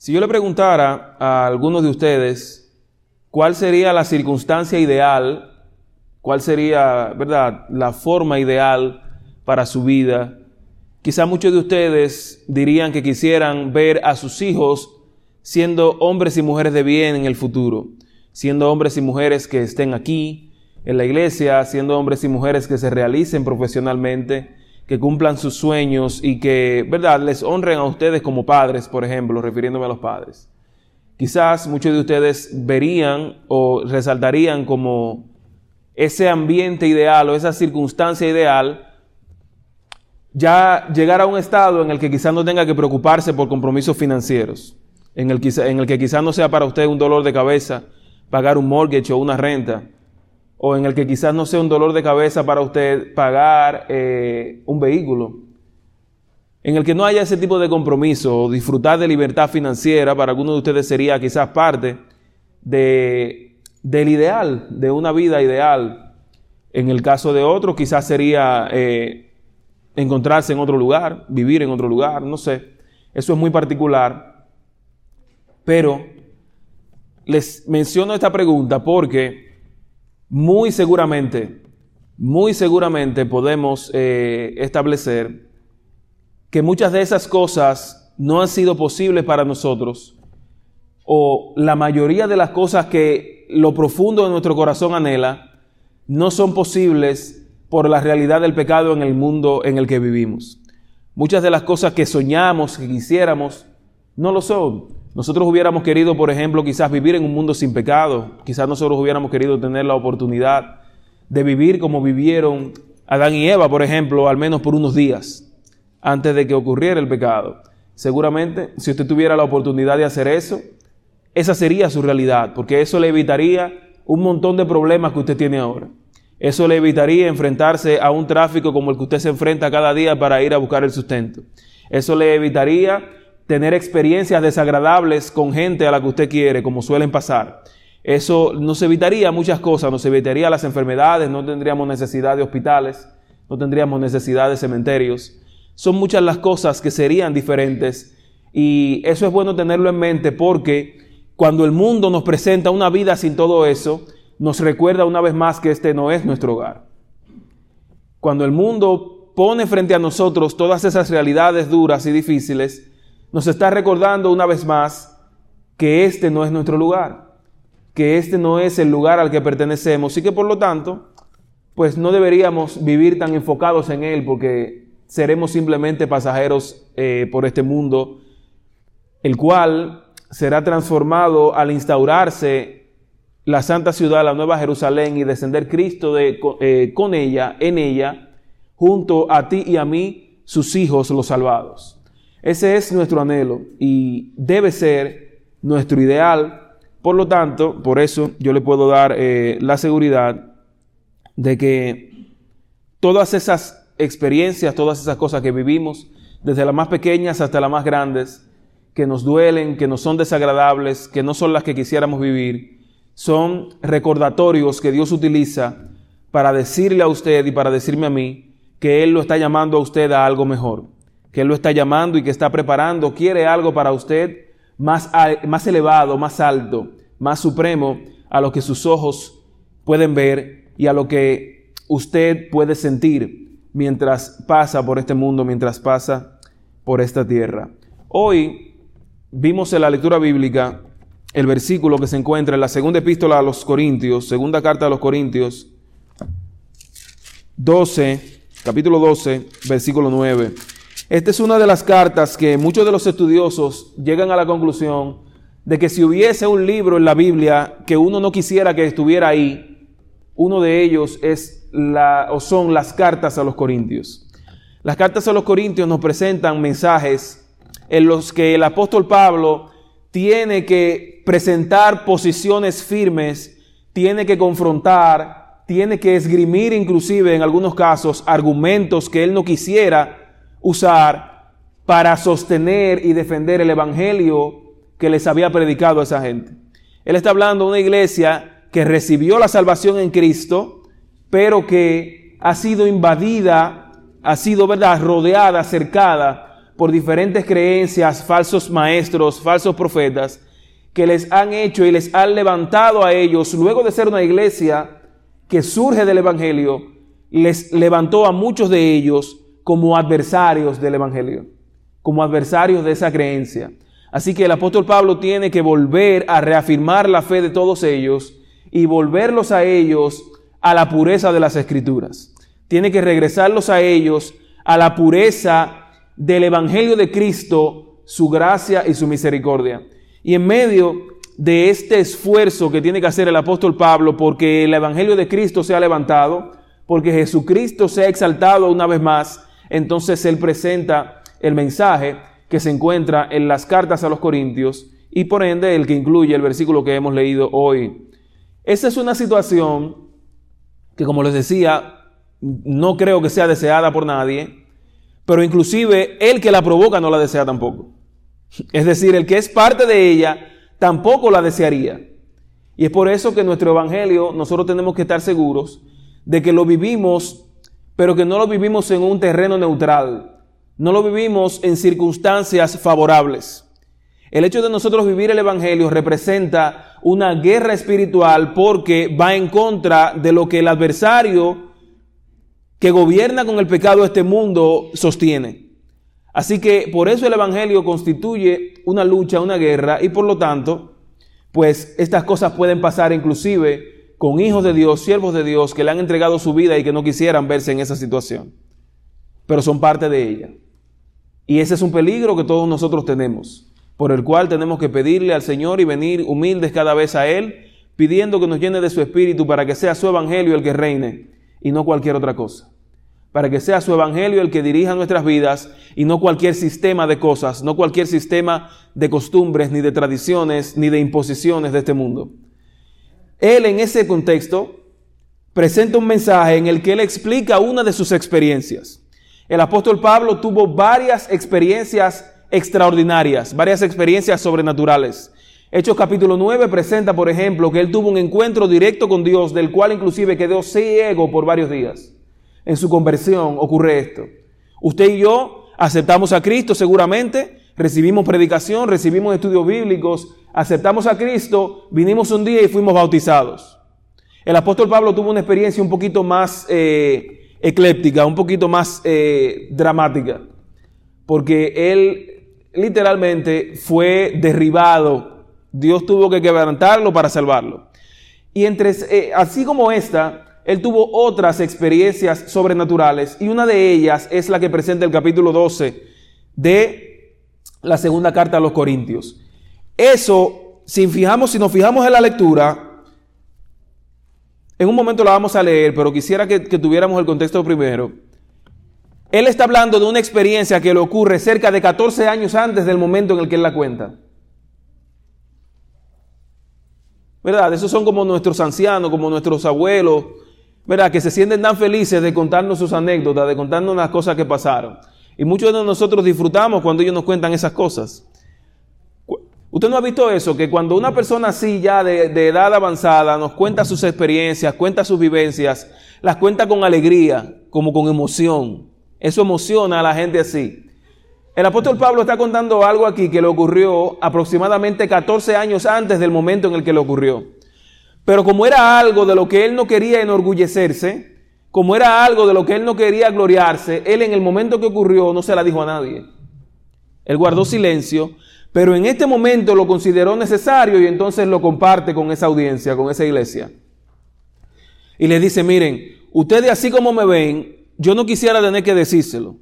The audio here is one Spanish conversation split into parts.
Si yo le preguntara a algunos de ustedes cuál sería la circunstancia ideal, cuál sería, ¿verdad?, la forma ideal para su vida, quizá muchos de ustedes dirían que quisieran ver a sus hijos siendo hombres y mujeres de bien en el futuro, siendo hombres y mujeres que estén aquí en la iglesia, siendo hombres y mujeres que se realicen profesionalmente, que cumplan sus sueños y que, ¿verdad?, les honren a ustedes como padres, por ejemplo, refiriéndome a los padres. Quizás muchos de ustedes verían o resaltarían como ese ambiente ideal o esa circunstancia ideal ya llegar a un estado en el que quizás no tenga que preocuparse por compromisos financieros, en el, en el que quizás no sea para usted un dolor de cabeza pagar un mortgage o una renta, o en el que quizás no sea un dolor de cabeza para usted pagar eh, un vehículo, en el que no haya ese tipo de compromiso o disfrutar de libertad financiera, para algunos de ustedes sería quizás parte de, del ideal, de una vida ideal. En el caso de otros quizás sería eh, encontrarse en otro lugar, vivir en otro lugar, no sé. Eso es muy particular. Pero les menciono esta pregunta porque muy seguramente, muy seguramente podemos eh, establecer que muchas de esas cosas no han sido posibles para nosotros, o la mayoría de las cosas que lo profundo de nuestro corazón anhela, no son posibles por la realidad del pecado en el mundo en el que vivimos. Muchas de las cosas que soñamos, que quisiéramos, no lo son. Nosotros hubiéramos querido, por ejemplo, quizás vivir en un mundo sin pecado. Quizás nosotros hubiéramos querido tener la oportunidad de vivir como vivieron Adán y Eva, por ejemplo, al menos por unos días, antes de que ocurriera el pecado. Seguramente, si usted tuviera la oportunidad de hacer eso, esa sería su realidad, porque eso le evitaría un montón de problemas que usted tiene ahora. Eso le evitaría enfrentarse a un tráfico como el que usted se enfrenta cada día para ir a buscar el sustento. Eso le evitaría tener experiencias desagradables con gente a la que usted quiere, como suelen pasar. Eso nos evitaría muchas cosas, nos evitaría las enfermedades, no tendríamos necesidad de hospitales, no tendríamos necesidad de cementerios. Son muchas las cosas que serían diferentes y eso es bueno tenerlo en mente porque cuando el mundo nos presenta una vida sin todo eso, nos recuerda una vez más que este no es nuestro hogar. Cuando el mundo pone frente a nosotros todas esas realidades duras y difíciles, nos está recordando una vez más que este no es nuestro lugar, que este no es el lugar al que pertenecemos y que por lo tanto, pues no deberíamos vivir tan enfocados en él porque seremos simplemente pasajeros eh, por este mundo, el cual será transformado al instaurarse la santa ciudad, la nueva Jerusalén y descender Cristo de, eh, con ella, en ella, junto a ti y a mí, sus hijos los salvados. Ese es nuestro anhelo y debe ser nuestro ideal. Por lo tanto, por eso yo le puedo dar eh, la seguridad de que todas esas experiencias, todas esas cosas que vivimos, desde las más pequeñas hasta las más grandes, que nos duelen, que nos son desagradables, que no son las que quisiéramos vivir, son recordatorios que Dios utiliza para decirle a usted y para decirme a mí que Él lo está llamando a usted a algo mejor que Él lo está llamando y que está preparando, quiere algo para usted más, más elevado, más alto, más supremo a lo que sus ojos pueden ver y a lo que usted puede sentir mientras pasa por este mundo, mientras pasa por esta tierra. Hoy vimos en la lectura bíblica el versículo que se encuentra en la segunda epístola a los Corintios, segunda carta a los Corintios, 12, capítulo 12, versículo 9. Esta es una de las cartas que muchos de los estudiosos llegan a la conclusión de que si hubiese un libro en la Biblia que uno no quisiera que estuviera ahí, uno de ellos es la, o son las cartas a los Corintios. Las cartas a los Corintios nos presentan mensajes en los que el apóstol Pablo tiene que presentar posiciones firmes, tiene que confrontar, tiene que esgrimir inclusive en algunos casos argumentos que él no quisiera usar para sostener y defender el evangelio que les había predicado a esa gente. Él está hablando de una iglesia que recibió la salvación en Cristo, pero que ha sido invadida, ha sido, ¿verdad?, rodeada, cercada por diferentes creencias, falsos maestros, falsos profetas, que les han hecho y les han levantado a ellos, luego de ser una iglesia que surge del Evangelio, les levantó a muchos de ellos como adversarios del Evangelio, como adversarios de esa creencia. Así que el apóstol Pablo tiene que volver a reafirmar la fe de todos ellos y volverlos a ellos a la pureza de las escrituras. Tiene que regresarlos a ellos a la pureza del Evangelio de Cristo, su gracia y su misericordia. Y en medio de este esfuerzo que tiene que hacer el apóstol Pablo porque el Evangelio de Cristo se ha levantado, porque Jesucristo se ha exaltado una vez más, entonces él presenta el mensaje que se encuentra en las cartas a los Corintios y por ende el que incluye el versículo que hemos leído hoy. Esa es una situación que, como les decía, no creo que sea deseada por nadie, pero inclusive el que la provoca no la desea tampoco. Es decir, el que es parte de ella tampoco la desearía. Y es por eso que nuestro Evangelio nosotros tenemos que estar seguros de que lo vivimos, pero que no lo vivimos en un terreno neutral, no lo vivimos en circunstancias favorables. El hecho de nosotros vivir el Evangelio representa una guerra espiritual porque va en contra de lo que el adversario que gobierna con el pecado este mundo sostiene. Así que por eso el Evangelio constituye una lucha, una guerra, y por lo tanto, pues estas cosas pueden pasar inclusive con hijos de Dios, siervos de Dios, que le han entregado su vida y que no quisieran verse en esa situación, pero son parte de ella. Y ese es un peligro que todos nosotros tenemos, por el cual tenemos que pedirle al Señor y venir humildes cada vez a Él, pidiendo que nos llene de su espíritu para que sea su Evangelio el que reine y no cualquier otra cosa para que sea su evangelio el que dirija nuestras vidas y no cualquier sistema de cosas, no cualquier sistema de costumbres, ni de tradiciones, ni de imposiciones de este mundo. Él en ese contexto presenta un mensaje en el que él explica una de sus experiencias. El apóstol Pablo tuvo varias experiencias extraordinarias, varias experiencias sobrenaturales. Hechos capítulo 9 presenta, por ejemplo, que él tuvo un encuentro directo con Dios, del cual inclusive quedó ciego por varios días en su conversión ocurre esto. Usted y yo aceptamos a Cristo seguramente, recibimos predicación, recibimos estudios bíblicos, aceptamos a Cristo, vinimos un día y fuimos bautizados. El apóstol Pablo tuvo una experiencia un poquito más eh, ecléptica, un poquito más eh, dramática, porque él literalmente fue derribado. Dios tuvo que quebrantarlo para salvarlo. Y entre, eh, así como esta, él tuvo otras experiencias sobrenaturales y una de ellas es la que presenta el capítulo 12 de la segunda carta a los Corintios. Eso, si fijamos, si nos fijamos en la lectura, en un momento la vamos a leer, pero quisiera que, que tuviéramos el contexto primero. Él está hablando de una experiencia que le ocurre cerca de 14 años antes del momento en el que él la cuenta. ¿Verdad? Esos son como nuestros ancianos, como nuestros abuelos, ¿verdad? Que se sienten tan felices de contarnos sus anécdotas, de contarnos las cosas que pasaron. Y muchos de nosotros disfrutamos cuando ellos nos cuentan esas cosas. Usted no ha visto eso, que cuando una persona así ya de, edad avanzada nos cuenta sus experiencias, cuenta sus vivencias, las cuenta con alegría, como con emoción. Eso emociona a la gente así. El apóstol Pablo está contando algo aquí que le ocurrió aproximadamente 14 años antes del momento en el que le ocurrió. Pero como era algo de lo que él no quería enorgullecerse, como era algo de lo que él no quería gloriarse, él en el momento que ocurrió no se la dijo a nadie. Él guardó silencio, pero en este momento lo consideró necesario y entonces lo comparte con esa audiencia, con esa iglesia. Y le dice, miren, ustedes así como me ven, yo no quisiera tener que decírselo.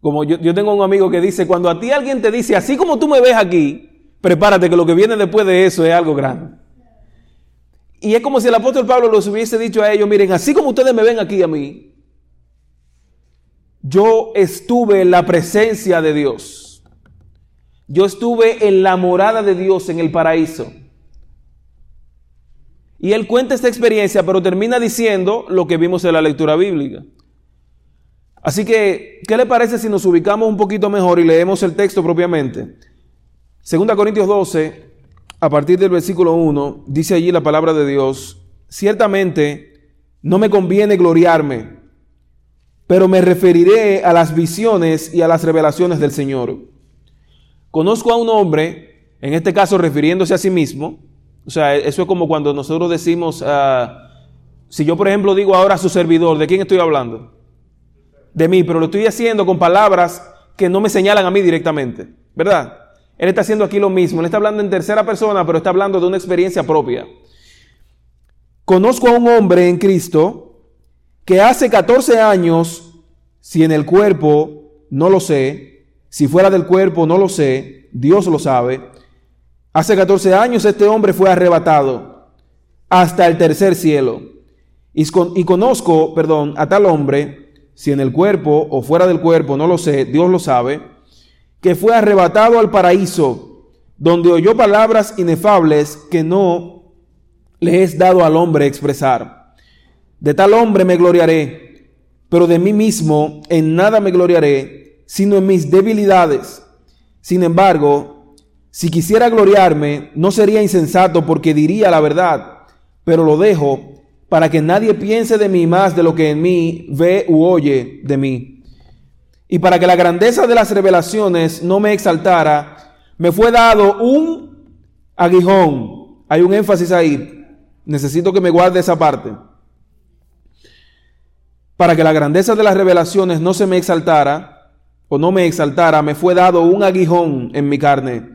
Como yo, yo tengo un amigo que dice, cuando a ti alguien te dice, así como tú me ves aquí, prepárate que lo que viene después de eso es algo grande. Y es como si el apóstol Pablo los hubiese dicho a ellos, miren, así como ustedes me ven aquí a mí, yo estuve en la presencia de Dios. Yo estuve en la morada de Dios en el paraíso. Y él cuenta esta experiencia, pero termina diciendo lo que vimos en la lectura bíblica. Así que, ¿qué le parece si nos ubicamos un poquito mejor y leemos el texto propiamente? Segunda Corintios 12, a partir del versículo 1, dice allí la palabra de Dios, ciertamente no me conviene gloriarme, pero me referiré a las visiones y a las revelaciones del Señor. Conozco a un hombre, en este caso refiriéndose a sí mismo, o sea, eso es como cuando nosotros decimos, ah, si yo por ejemplo digo ahora a su servidor, ¿de quién estoy hablando? De mí, pero lo estoy haciendo con palabras que no me señalan a mí directamente, ¿verdad? Él está haciendo aquí lo mismo, él está hablando en tercera persona, pero está hablando de una experiencia propia. Conozco a un hombre en Cristo que hace 14 años, si en el cuerpo, no lo sé, si fuera del cuerpo, no lo sé, Dios lo sabe. Hace 14 años este hombre fue arrebatado hasta el tercer cielo. Y, conozco, perdón, a tal hombre, si en el cuerpo o fuera del cuerpo, no lo sé, Dios lo sabe, que fue arrebatado al paraíso, donde oyó palabras inefables que no le es dado al hombre expresar. De tal hombre me gloriaré, pero de mí mismo en nada me gloriaré, sino en mis debilidades. Sin embargo, si quisiera gloriarme, no sería insensato porque diría la verdad, pero lo dejo para que nadie piense de mí más de lo que en mí ve u oye de mí. Y para que la grandeza de las revelaciones no me exaltara, me fue dado un aguijón. Hay un énfasis ahí Necesito que me guarde esa parte. Para que la grandeza de las revelaciones no se me exaltara o no me exaltara, me fue dado un aguijón en mi carne,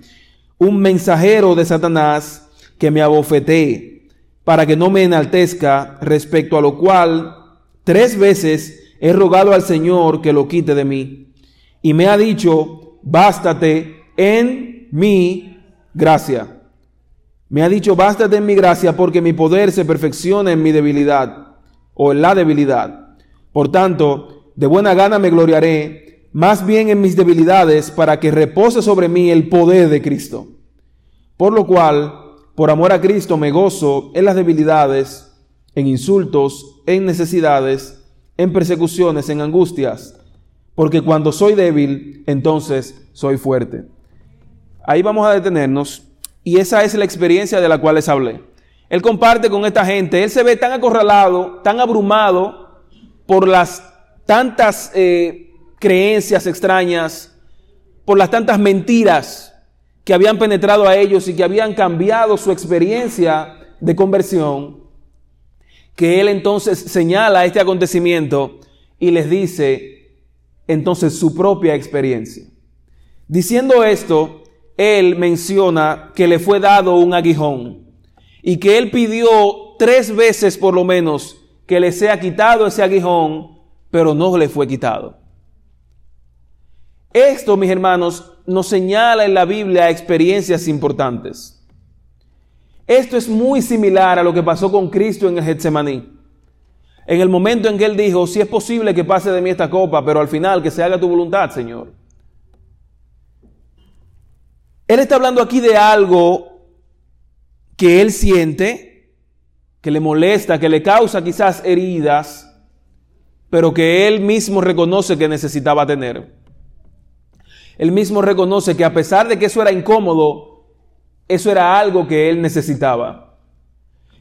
un mensajero de Satanás que me abofetee, para que no me enaltezca, respecto a lo cual tres veces he rogado al Señor que lo quite de mí. Y me ha dicho, bástate en mi gracia. Me ha dicho, bástate en mi gracia porque mi poder se perfecciona en mi debilidad o en la debilidad. Por tanto, de buena gana me gloriaré más bien en mis debilidades para que repose sobre mí el poder de Cristo. Por lo cual, por amor a Cristo me gozo en las debilidades, en insultos, en necesidades, en persecuciones, en angustias, porque cuando soy débil, entonces soy fuerte. Ahí vamos a detenernos y esa es la experiencia de la cual les hablé. Él comparte con esta gente, él se ve tan acorralado, tan abrumado por las tantas eh, creencias extrañas, por las tantas mentiras que habían penetrado a ellos y que habían cambiado su experiencia de conversión, que él entonces señala este acontecimiento y les dice entonces su propia experiencia. Diciendo esto, él menciona que le fue dado un aguijón y que él pidió tres veces por lo menos que le sea quitado ese aguijón, pero no le fue quitado. Esto, mis hermanos, nos señala en la Biblia experiencias importantes. Esto es muy similar a lo que pasó con Cristo en el Getsemaní. En el momento en que él dijo, si es posible que pase de mí esta copa, pero al final que se haga tu voluntad, Señor. Él está hablando aquí de algo que él siente, que le molesta, que le causa quizás heridas, pero que él mismo reconoce que necesitaba tener. Él mismo reconoce que a pesar de que eso era incómodo, eso era algo que él necesitaba.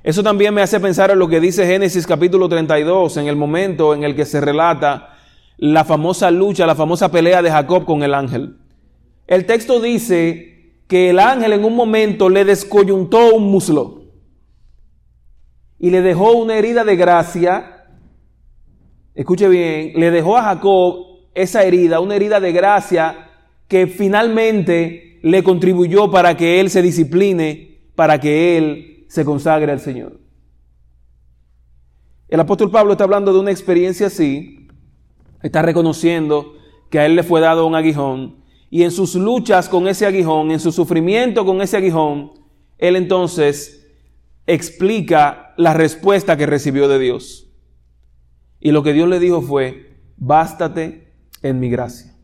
Eso también me hace pensar en lo que dice Génesis capítulo 32, en el momento en el que se relata la famosa lucha, la famosa pelea de Jacob con el ángel. El texto dice que el ángel en un momento le descoyuntó un muslo y le dejó una herida de gracia. Escuche bien, le dejó a Jacob esa herida, una herida de gracia que finalmente le contribuyó para que él se discipline, para que él se consagre al Señor. El apóstol Pablo está hablando de una experiencia así, está reconociendo que a él le fue dado un aguijón, y en sus luchas con ese aguijón, en su sufrimiento con ese aguijón, él entonces explica la respuesta que recibió de Dios. Y lo que Dios le dijo fue, bástate en mi gracia.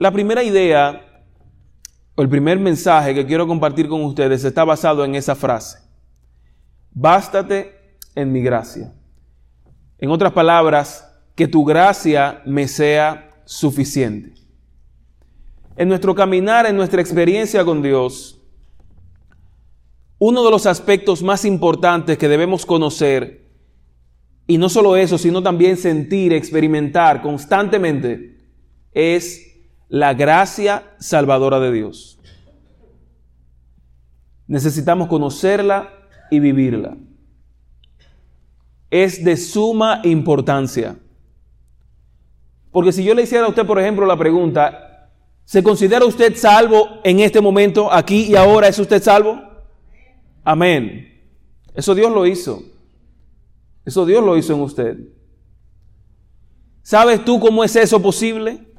La primera idea, o el primer mensaje que quiero compartir con ustedes está basado en esa frase. Bástate en mi gracia. En otras palabras, que tu gracia me sea suficiente en nuestro caminar, en nuestra experiencia con Dios, uno de los aspectos más importantes que debemos conocer y no solo eso, sino también sentir, experimentar constantemente, es la gracia salvadora de Dios. Necesitamos conocerla y vivirla. Es de suma importancia. Porque si yo le hiciera a usted, por ejemplo, la pregunta, ¿se considera usted salvo en este momento, aquí y ahora? ¿Es usted salvo? Amén. Eso Dios lo hizo. Eso Dios lo hizo en usted. ¿Sabes tú cómo es eso posible?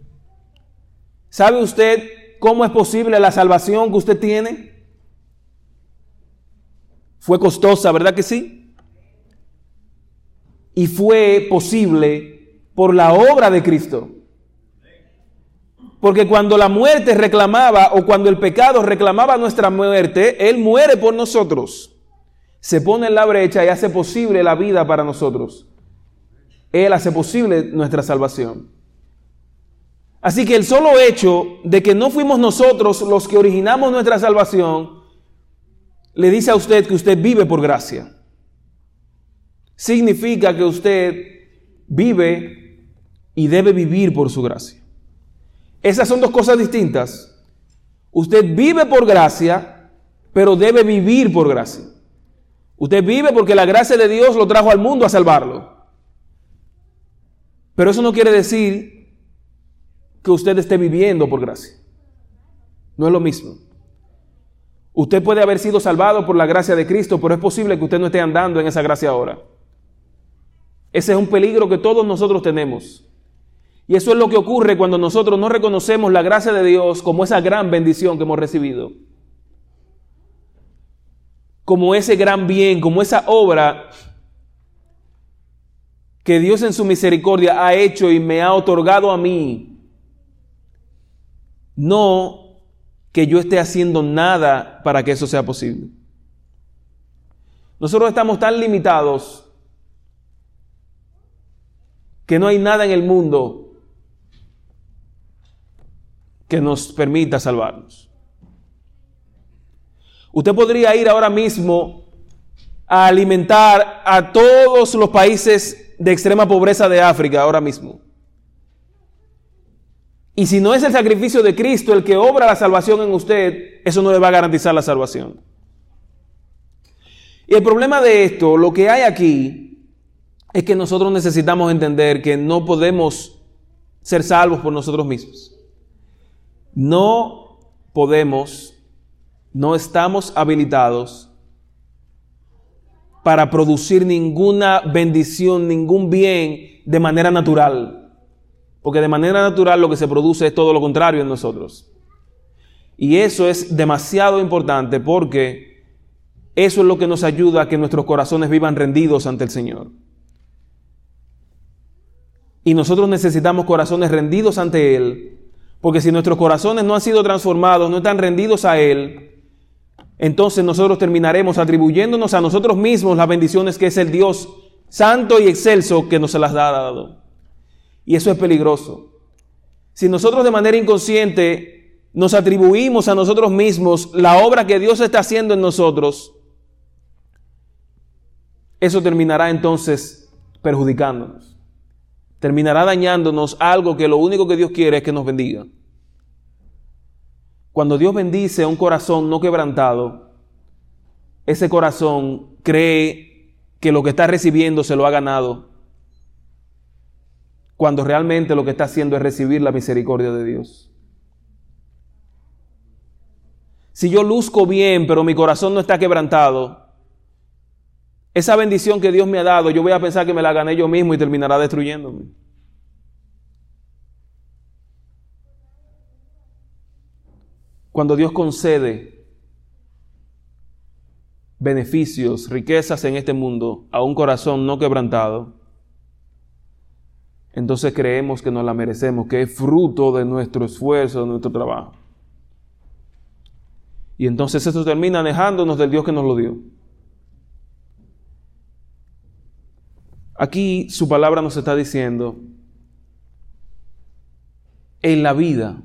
¿Sabe usted cómo es posible la salvación que usted tiene? Fue costosa, ¿verdad que sí? Y fue posible por la obra de Cristo. Porque cuando la muerte reclamaba o cuando el pecado reclamaba nuestra muerte, Él muere por nosotros se pone en la brecha y hace posible la vida para nosotros. Él hace posible nuestra salvación. Así que el solo hecho de que no fuimos nosotros los que originamos nuestra salvación, le dice a usted que usted vive por gracia. Significa que usted vive y debe vivir por su gracia. Esas son dos cosas distintas. Usted vive por gracia, pero debe vivir por gracia. Usted vive porque la gracia de Dios lo trajo al mundo a salvarlo. Pero eso no quiere decir que usted esté viviendo por gracia. No es lo mismo. Usted puede haber sido salvado por la gracia de Cristo, pero es posible que usted no esté andando en esa gracia ahora. Ese es un peligro que todos nosotros tenemos. Y eso es lo que ocurre cuando nosotros no reconocemos la gracia de Dios como esa gran bendición que hemos recibido como ese gran bien, como esa obra que Dios en su misericordia ha hecho y me ha otorgado a mí. No que yo esté haciendo nada para que eso sea posible. Nosotros estamos tan limitados que no hay nada en el mundo que nos permita salvarnos. Usted podría ir ahora mismo a alimentar a todos los países de extrema pobreza de África ahora mismo. Y si no es el sacrificio de Cristo el que obra la salvación en usted, eso no le va a garantizar la salvación. Y el problema de esto, lo que hay aquí, es que nosotros necesitamos entender que no podemos ser salvos por nosotros mismos. No podemos no estamos habilitados para producir ninguna bendición, ningún bien de manera natural. Porque de manera natural lo que se produce es todo lo contrario en nosotros. Y eso es demasiado importante porque eso es lo que nos ayuda a que nuestros corazones vivan rendidos ante el Señor. Y nosotros necesitamos corazones rendidos ante Él, porque si nuestros corazones no han sido transformados, no están rendidos a Él, entonces nosotros terminaremos atribuyéndonos a nosotros mismos las bendiciones que es el Dios santo y excelso que nos las ha dado. Y eso es peligroso. Si nosotros de manera inconsciente nos atribuimos a nosotros mismos la obra que Dios está haciendo en nosotros, eso terminará entonces perjudicándonos. Terminará dañándonos algo que lo único que Dios quiere es que nos bendiga. Cuando Dios bendice a un corazón no quebrantado, ese corazón cree que lo que está recibiendo se lo ha ganado, cuando realmente lo que está haciendo es recibir la misericordia de Dios. Si yo luzco bien, pero mi corazón no está quebrantado, esa bendición que Dios me ha dado, yo voy a pensar que me la gané yo mismo y terminará destruyéndome. Cuando Dios concede beneficios, riquezas en este mundo a un corazón no quebrantado, entonces creemos que nos la merecemos, que es fruto de nuestro esfuerzo, de nuestro trabajo. Y entonces eso termina alejándonos del Dios que nos lo dio. Aquí su palabra nos está diciendo, en la vida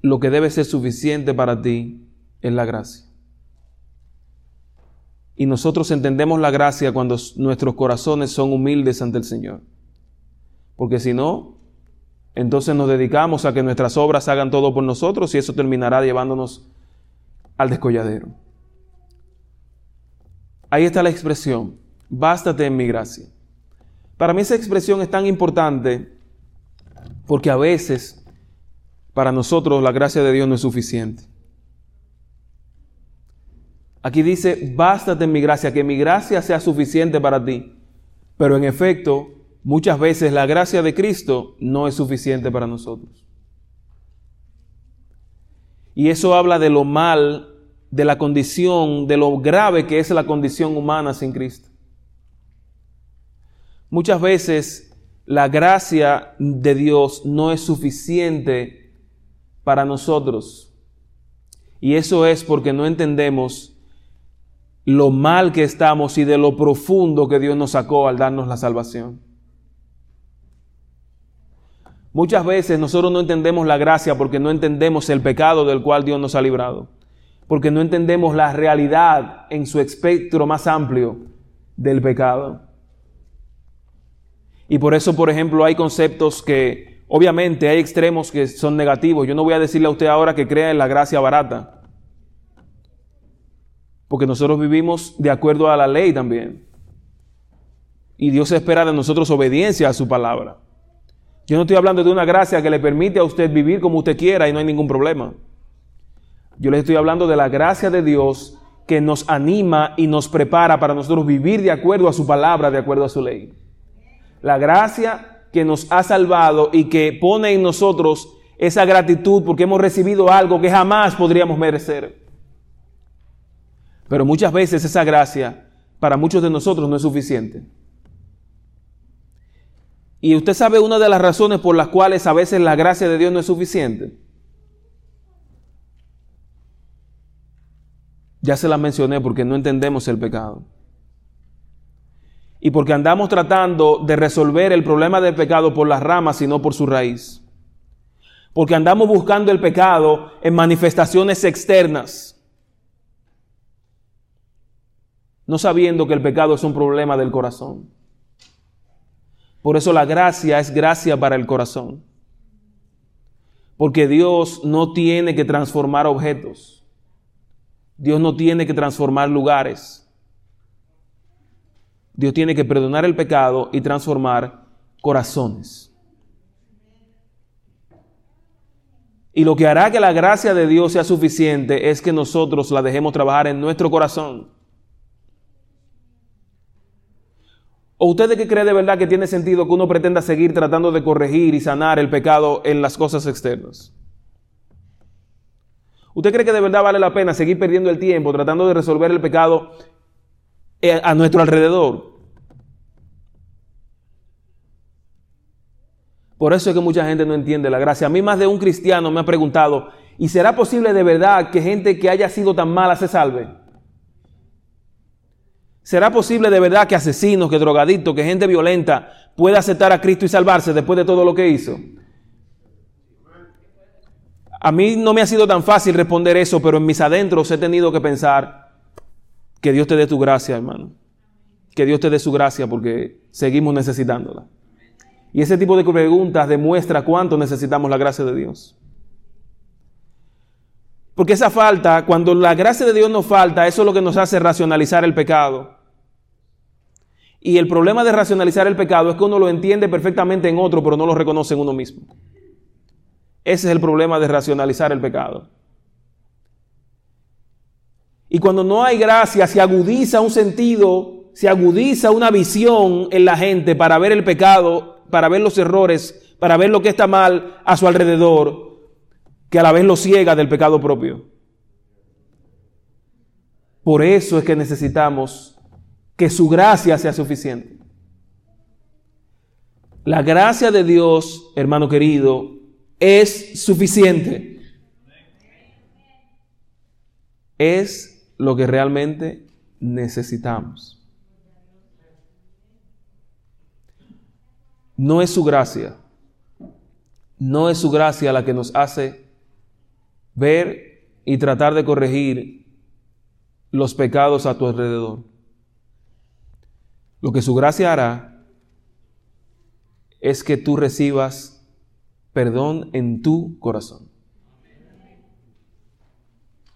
lo que debe ser suficiente para ti es la gracia. Y nosotros entendemos la gracia cuando nuestros corazones son humildes ante el Señor. Porque si no, entonces nos dedicamos a que nuestras obras hagan todo por nosotros y eso terminará llevándonos al descolladero. Ahí está la expresión, bástate en mi gracia. Para mí esa expresión es tan importante porque a veces para nosotros la gracia de Dios no es suficiente. Aquí dice, bástate en mi gracia, que mi gracia sea suficiente para ti. Pero en efecto, muchas veces la gracia de Cristo no es suficiente para nosotros. Y eso habla de lo mal, de la condición, de lo grave que es la condición humana sin Cristo. Muchas veces la gracia de Dios no es suficiente para nosotros. Y eso es porque no entendemos lo mal que estamos y de lo profundo que Dios nos sacó al darnos la salvación. Muchas veces nosotros no entendemos la gracia porque no entendemos el pecado del cual Dios nos ha librado, porque no entendemos la realidad en su espectro más amplio del pecado. Y por eso, por ejemplo, hay conceptos que obviamente hay extremos que son negativos. Yo no voy a decirle a usted ahora que crea en la gracia barata porque nosotros vivimos de acuerdo a la ley también. Y Dios espera de nosotros obediencia a su palabra. Yo no estoy hablando de una gracia que le permite a usted vivir como usted quiera y no hay ningún problema. Yo le estoy hablando de la gracia de Dios que nos anima y nos prepara para nosotros vivir de acuerdo a su palabra, de acuerdo a su ley. La gracia que nos ha salvado y que pone en nosotros esa gratitud porque hemos recibido algo que jamás podríamos merecer. Pero muchas veces esa gracia para muchos de nosotros no es suficiente. Y usted sabe una de las razones por las cuales a veces la gracia de Dios no es suficiente. Ya se la mencioné porque no entendemos el pecado. Y porque andamos tratando de resolver el problema del pecado por las ramas y no por su raíz. Porque andamos buscando el pecado en manifestaciones externas no sabiendo que el pecado es un problema del corazón. Por eso la gracia es gracia para el corazón. Porque Dios no tiene que transformar objetos. Dios no tiene que transformar lugares. Dios tiene que perdonar el pecado y transformar corazones. Y lo que hará que la gracia de Dios sea suficiente es que nosotros la dejemos trabajar en nuestro corazón. ¿O usted de qué cree de verdad que tiene sentido que uno pretenda seguir tratando de corregir y sanar el pecado en las cosas externas? ¿Usted cree que de verdad vale la pena seguir perdiendo el tiempo tratando de resolver el pecado eh, a nuestro alrededor? Por eso es que mucha gente no entiende la gracia. A mí más de un cristiano me ha preguntado, ¿y será posible de verdad que gente que haya sido tan mala se salve? ¿Será posible de verdad que asesinos, que drogadictos, que gente violenta pueda aceptar a Cristo y salvarse después de todo lo que hizo? A mí no me ha sido tan fácil responder eso, pero en mis adentros he tenido que pensar que Dios te dé tu gracia, hermano. Que Dios te dé su gracia porque seguimos necesitándola. Y ese tipo de preguntas demuestra cuánto necesitamos la gracia de Dios. Porque esa falta, cuando la gracia de Dios nos falta, eso es lo que nos hace racionalizar el pecado. Y el problema de racionalizar el pecado es que uno lo entiende perfectamente en otro, pero no lo reconoce en uno mismo. Ese es el problema de racionalizar el pecado. Y cuando no hay gracia, se agudiza un sentido, se agudiza una visión en la gente para ver el pecado, para ver los errores, para ver lo que está mal a su alrededor que a la vez lo ciega del pecado propio. Por eso es que necesitamos que su gracia sea suficiente. La gracia de Dios, hermano querido, es suficiente. Es lo que realmente necesitamos. No es su gracia. No es su gracia la que nos hace ver y tratar de corregir los pecados a tu alrededor. Lo que su gracia hará es que tú recibas perdón en tu corazón.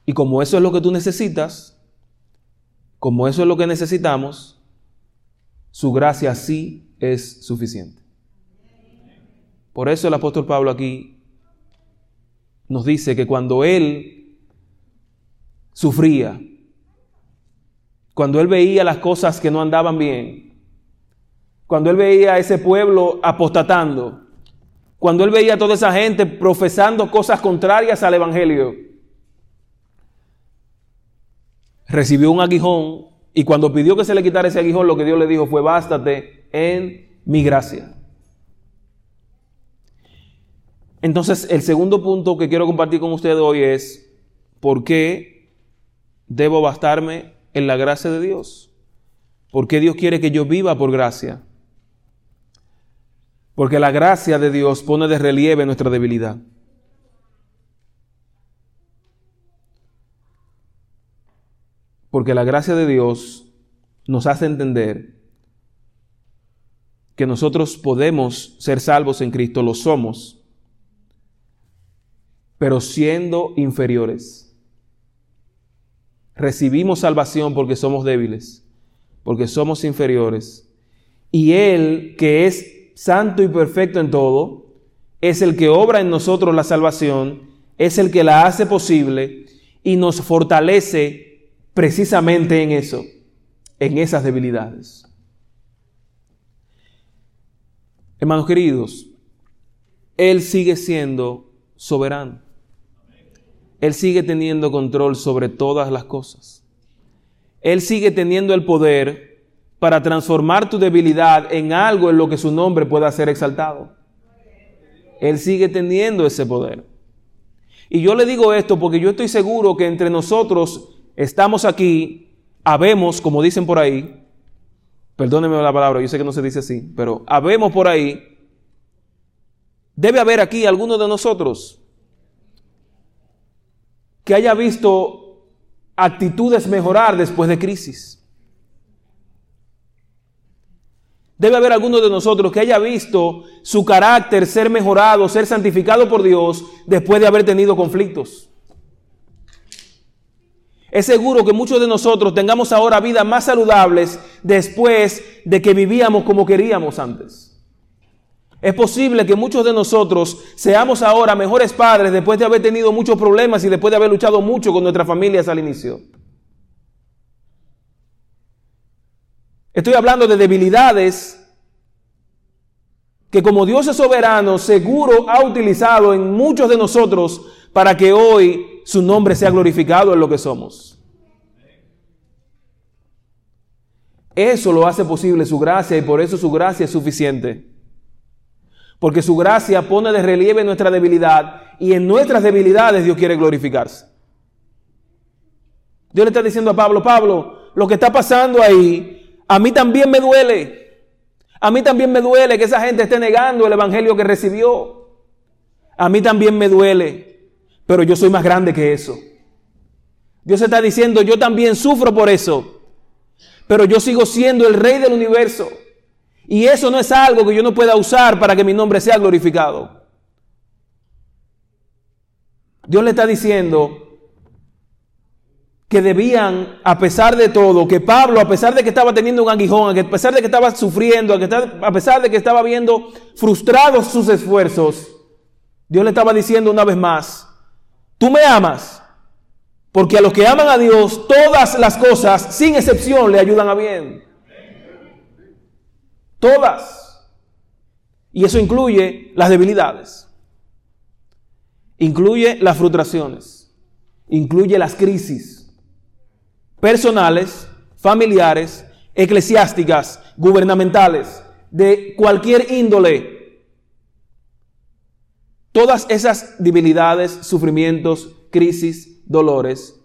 Y como eso es lo que tú necesitas, como eso es lo que necesitamos, su gracia sí es suficiente. Por eso el apóstol Pablo aquí nos dice que cuando él sufría, cuando él veía las cosas que no andaban bien, cuando él veía a ese pueblo apostatando, cuando él veía a toda esa gente profesando cosas contrarias al Evangelio, recibió un aguijón y cuando pidió que se le quitara ese aguijón, lo que Dios le dijo fue, bástate en mi gracia. Entonces, el segundo punto que quiero compartir con ustedes hoy es, ¿por qué debo bastarme en la gracia de Dios? ¿Por qué Dios quiere que yo viva por gracia? Porque la gracia de Dios pone de relieve nuestra debilidad. Porque la gracia de Dios nos hace entender que nosotros podemos ser salvos en Cristo, lo somos, pero siendo inferiores. Recibimos salvación porque somos débiles, porque somos inferiores. Y Él, que es santo y perfecto en todo, es el que obra en nosotros la salvación, es el que la hace posible y nos fortalece precisamente en eso, en esas debilidades. Hermanos queridos, Él sigue siendo soberano. Él sigue teniendo control sobre todas las cosas. Él sigue teniendo el poder para transformar tu debilidad en algo en lo que su nombre pueda ser exaltado. Él sigue teniendo ese poder. Y yo le digo esto porque yo estoy seguro que entre nosotros estamos aquí, habemos, como dicen por ahí, perdónenme la palabra, yo sé que no se dice así, pero habemos por ahí, debe haber aquí algunos de nosotros que haya visto actitudes mejorar después de crisis. Debe haber alguno de nosotros que haya visto su carácter ser mejorado, ser santificado por Dios después de haber tenido conflictos. Es seguro que muchos de nosotros tengamos ahora vidas más saludables después de que vivíamos como queríamos antes. Es posible que muchos de nosotros seamos ahora mejores padres después de haber tenido muchos problemas y después de haber luchado mucho con nuestras familias al inicio. Estoy hablando de debilidades que como Dios es soberano, seguro ha utilizado en muchos de nosotros para que hoy su nombre sea glorificado en lo que somos. Eso lo hace posible su gracia y por eso su gracia es suficiente. Porque su gracia pone de relieve nuestra debilidad y en nuestras debilidades Dios quiere glorificarse. Dios le está diciendo a Pablo, Pablo, lo que está pasando ahí, a mí también me duele. A mí también me duele que esa gente esté negando el evangelio que recibió. A mí también me duele, pero yo soy más grande que eso. Dios está diciendo, yo también sufro por eso, pero yo sigo siendo el rey del universo. Y eso no es algo que yo no pueda usar para que mi nombre sea glorificado. Dios le está diciendo que debían, a pesar de todo, que Pablo, a pesar de que estaba teniendo un aguijón, a pesar de que estaba sufriendo, a pesar de que estaba viendo frustrados sus esfuerzos, Dios le estaba diciendo una vez más, tú me amas, porque a los que aman a Dios, todas las cosas, sin excepción, le ayudan a bien. Todas. Y eso incluye las debilidades. Incluye las frustraciones. Incluye las crisis personales, familiares, eclesiásticas, gubernamentales, de cualquier índole. Todas esas debilidades, sufrimientos, crisis, dolores,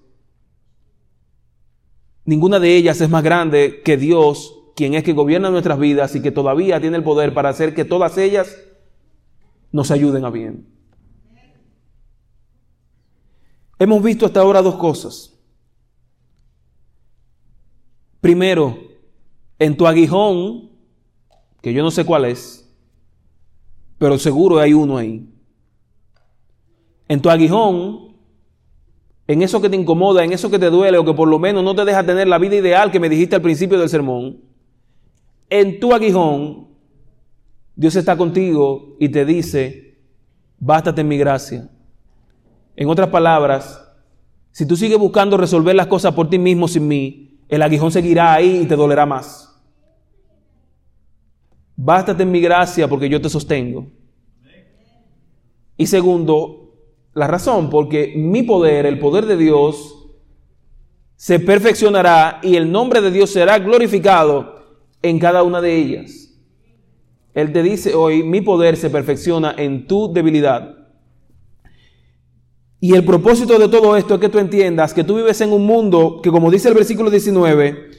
ninguna de ellas es más grande que Dios quien es que gobierna nuestras vidas y que todavía tiene el poder para hacer que todas ellas nos ayuden a bien. Hemos visto hasta ahora dos cosas. Primero, en tu aguijón, que yo no sé cuál es, pero seguro hay uno ahí. En tu aguijón, en eso que te incomoda, en eso que te duele o que por lo menos no te deja tener la vida ideal que me dijiste al principio del sermón, en tu aguijón, Dios está contigo y te dice, bástate en mi gracia. En otras palabras, si tú sigues buscando resolver las cosas por ti mismo sin mí, el aguijón seguirá ahí y te dolerá más. Bástate en mi gracia porque yo te sostengo. Y segundo, la razón, porque mi poder, el poder de Dios, se perfeccionará y el nombre de Dios será glorificado en cada una de ellas. Él te dice hoy, mi poder se perfecciona en tu debilidad. Y el propósito de todo esto es que tú entiendas que tú vives en un mundo que, como dice el versículo 19,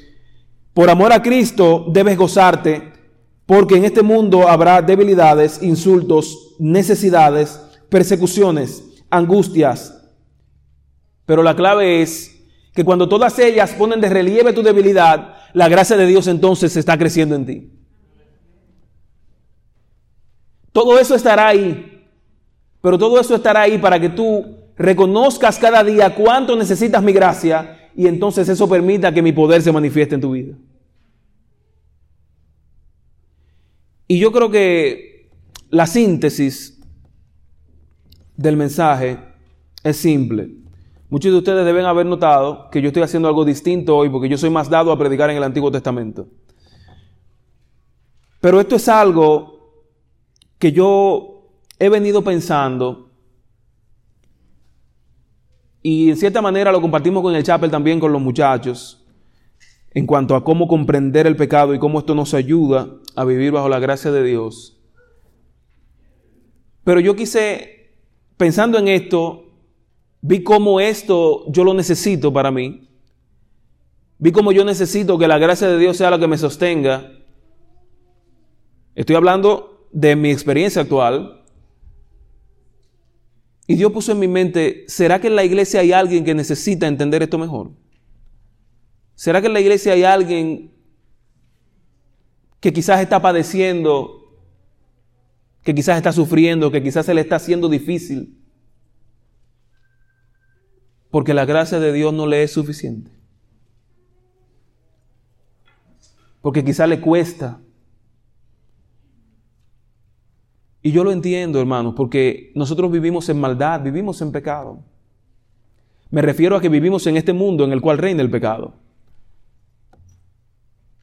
por amor a Cristo debes gozarte, porque en este mundo habrá debilidades, insultos, necesidades, persecuciones, angustias. Pero la clave es que cuando todas ellas ponen de relieve tu debilidad, la gracia de Dios entonces está creciendo en ti. Todo eso estará ahí, pero todo eso estará ahí para que tú reconozcas cada día cuánto necesitas mi gracia y entonces eso permita que mi poder se manifieste en tu vida. Y yo creo que la síntesis del mensaje es simple. Muchos de ustedes deben haber notado que yo estoy haciendo algo distinto hoy porque yo soy más dado a predicar en el Antiguo Testamento. Pero esto es algo que yo he venido pensando y en cierta manera lo compartimos con el chapel también con los muchachos en cuanto a cómo comprender el pecado y cómo esto nos ayuda a vivir bajo la gracia de Dios. Pero yo quise, pensando en esto, vi cómo esto yo lo necesito para mí. Vi cómo yo necesito que la gracia de Dios sea la que me sostenga. Estoy hablando de mi experiencia actual, y Dios puso en mi mente, ¿será que en la iglesia hay alguien que necesita entender esto mejor? ¿Será que en la iglesia hay alguien que quizás está padeciendo, que quizás está sufriendo, que quizás se le está haciendo difícil? Porque la gracia de Dios no le es suficiente. Porque quizás le cuesta Y yo lo entiendo, hermanos, porque nosotros vivimos en maldad, vivimos en pecado. Me refiero a que vivimos en este mundo en el cual reina el pecado.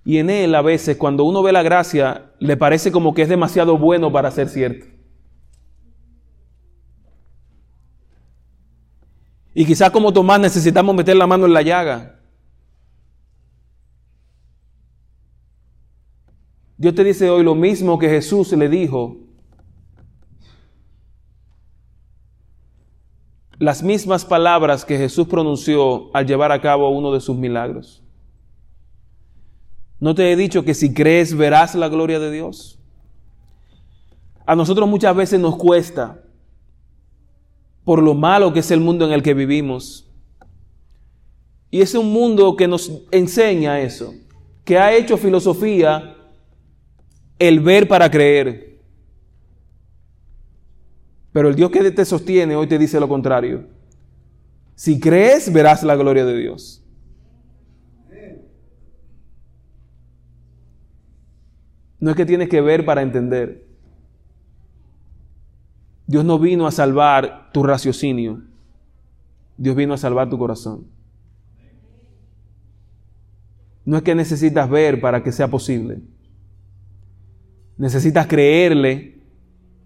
Y en él a veces cuando uno ve la gracia le parece como que es demasiado bueno para ser cierto. Y quizás como Tomás necesitamos meter la mano en la llaga. Dios te dice hoy lo mismo que Jesús le dijo las mismas palabras que Jesús pronunció al llevar a cabo uno de sus milagros. ¿No te he dicho que si crees verás la gloria de Dios? A nosotros muchas veces nos cuesta, por lo malo que es el mundo en el que vivimos. Y es un mundo que nos enseña eso, que ha hecho filosofía el ver para creer. Pero el Dios que te sostiene hoy te dice lo contrario. Si crees, verás la gloria de Dios. No es que tienes que ver para entender. Dios no vino a salvar tu raciocinio. Dios vino a salvar tu corazón. No es que necesitas ver para que sea posible. Necesitas creerle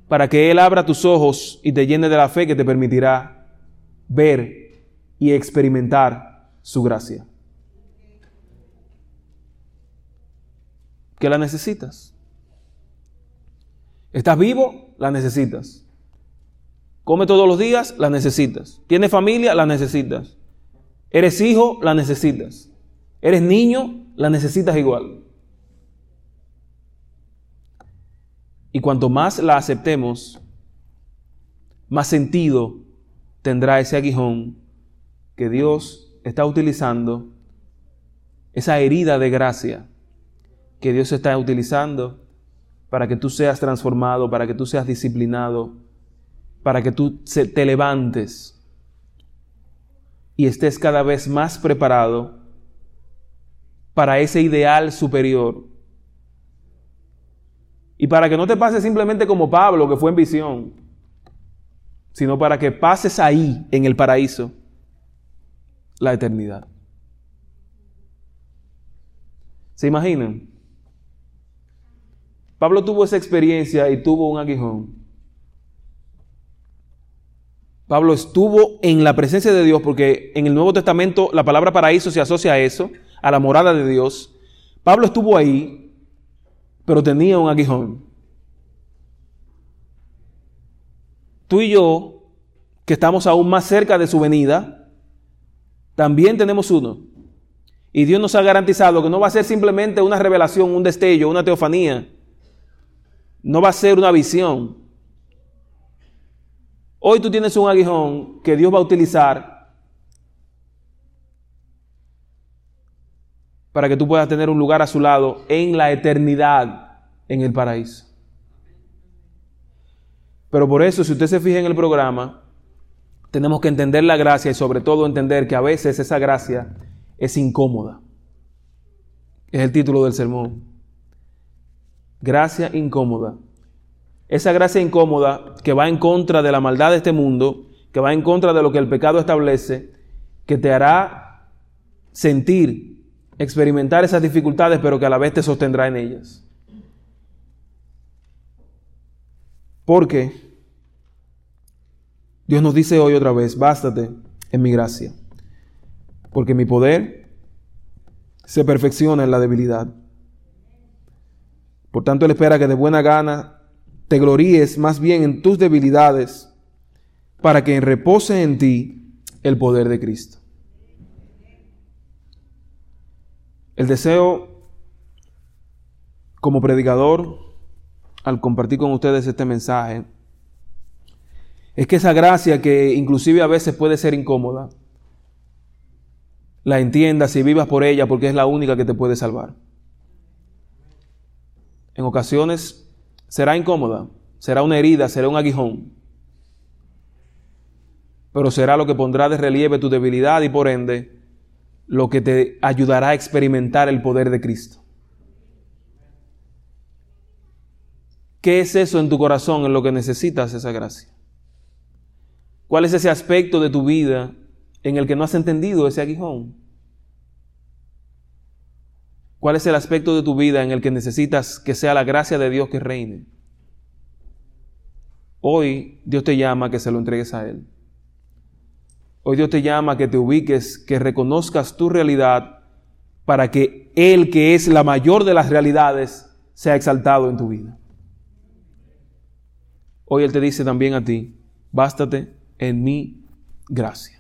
para que Él abra tus ojos y te llene de la fe que te permitirá ver y experimentar su gracia. ¿Qué la necesitas? ¿Estás vivo? La necesitas. ¿Come todos los días? La necesitas. ¿Tienes familia? La necesitas. ¿Eres hijo? La necesitas. ¿Eres niño? La necesitas igual. Y cuanto más la aceptemos, más sentido tendrá ese aguijón que Dios está utilizando esa herida de gracia que Dios está utilizando para que tú seas transformado, para que tú seas disciplinado, para que tú te levantes y estés cada vez más preparado para ese ideal superior. Y para que no te pase simplemente como Pablo, que fue en visión, sino para que pases ahí, en el paraíso, la eternidad. ¿Se imaginan? Pablo tuvo esa experiencia y tuvo un aguijón. Pablo estuvo en la presencia de Dios porque en el Nuevo Testamento la palabra paraíso se asocia a eso, a la morada de Dios. Pablo estuvo ahí, pero tenía un aguijón. Tú y yo, que estamos aún más cerca de su venida, también tenemos uno. Y Dios nos ha garantizado que no va a ser simplemente una revelación, un destello, una teofanía. No va a ser una visión. Hoy tú tienes un aguijón que Dios va a utilizar para que tú puedas tener un lugar a su lado en la eternidad, en el paraíso. Pero por eso, si usted se fija en el programa, tenemos que entender la gracia y sobre todo entender que a veces esa gracia es incómoda. Es el título del sermón. Gracia incómoda. Esa gracia incómoda que va en contra de la maldad de este mundo, que va en contra de lo que el pecado establece, que te hará sentir, experimentar esas dificultades, pero que a la vez te sostendrá en ellas. Porque Dios nos dice hoy otra vez, bástate en mi gracia, porque mi poder se perfecciona en la debilidad. Por tanto, Él espera que de buena gana te gloríes más bien en tus debilidades, para que repose en ti el poder de Cristo. El deseo como predicador, al compartir con ustedes este mensaje, es que esa gracia que inclusive a veces puede ser incómoda, la entiendas y vivas por ella porque es la única que te puede salvar. En ocasiones será incómoda, será una herida, será un aguijón, pero será lo que pondrá de relieve tu debilidad y por ende lo que te ayudará a experimentar el poder de Cristo. ¿Qué es eso en tu corazón en lo que necesitas esa gracia? ¿Cuál es ese aspecto de tu vida en el que no has entendido ese aguijón? ¿Cuál es el aspecto de tu vida en el que necesitas que sea la gracia de Dios que reine? Hoy Dios te llama a que se lo entregues a Él. Hoy Dios te llama a que te ubiques, que reconozcas tu realidad para que Él, que es la mayor de las realidades, sea exaltado en tu vida. Hoy Él te dice también a ti, bástate en mi gracia.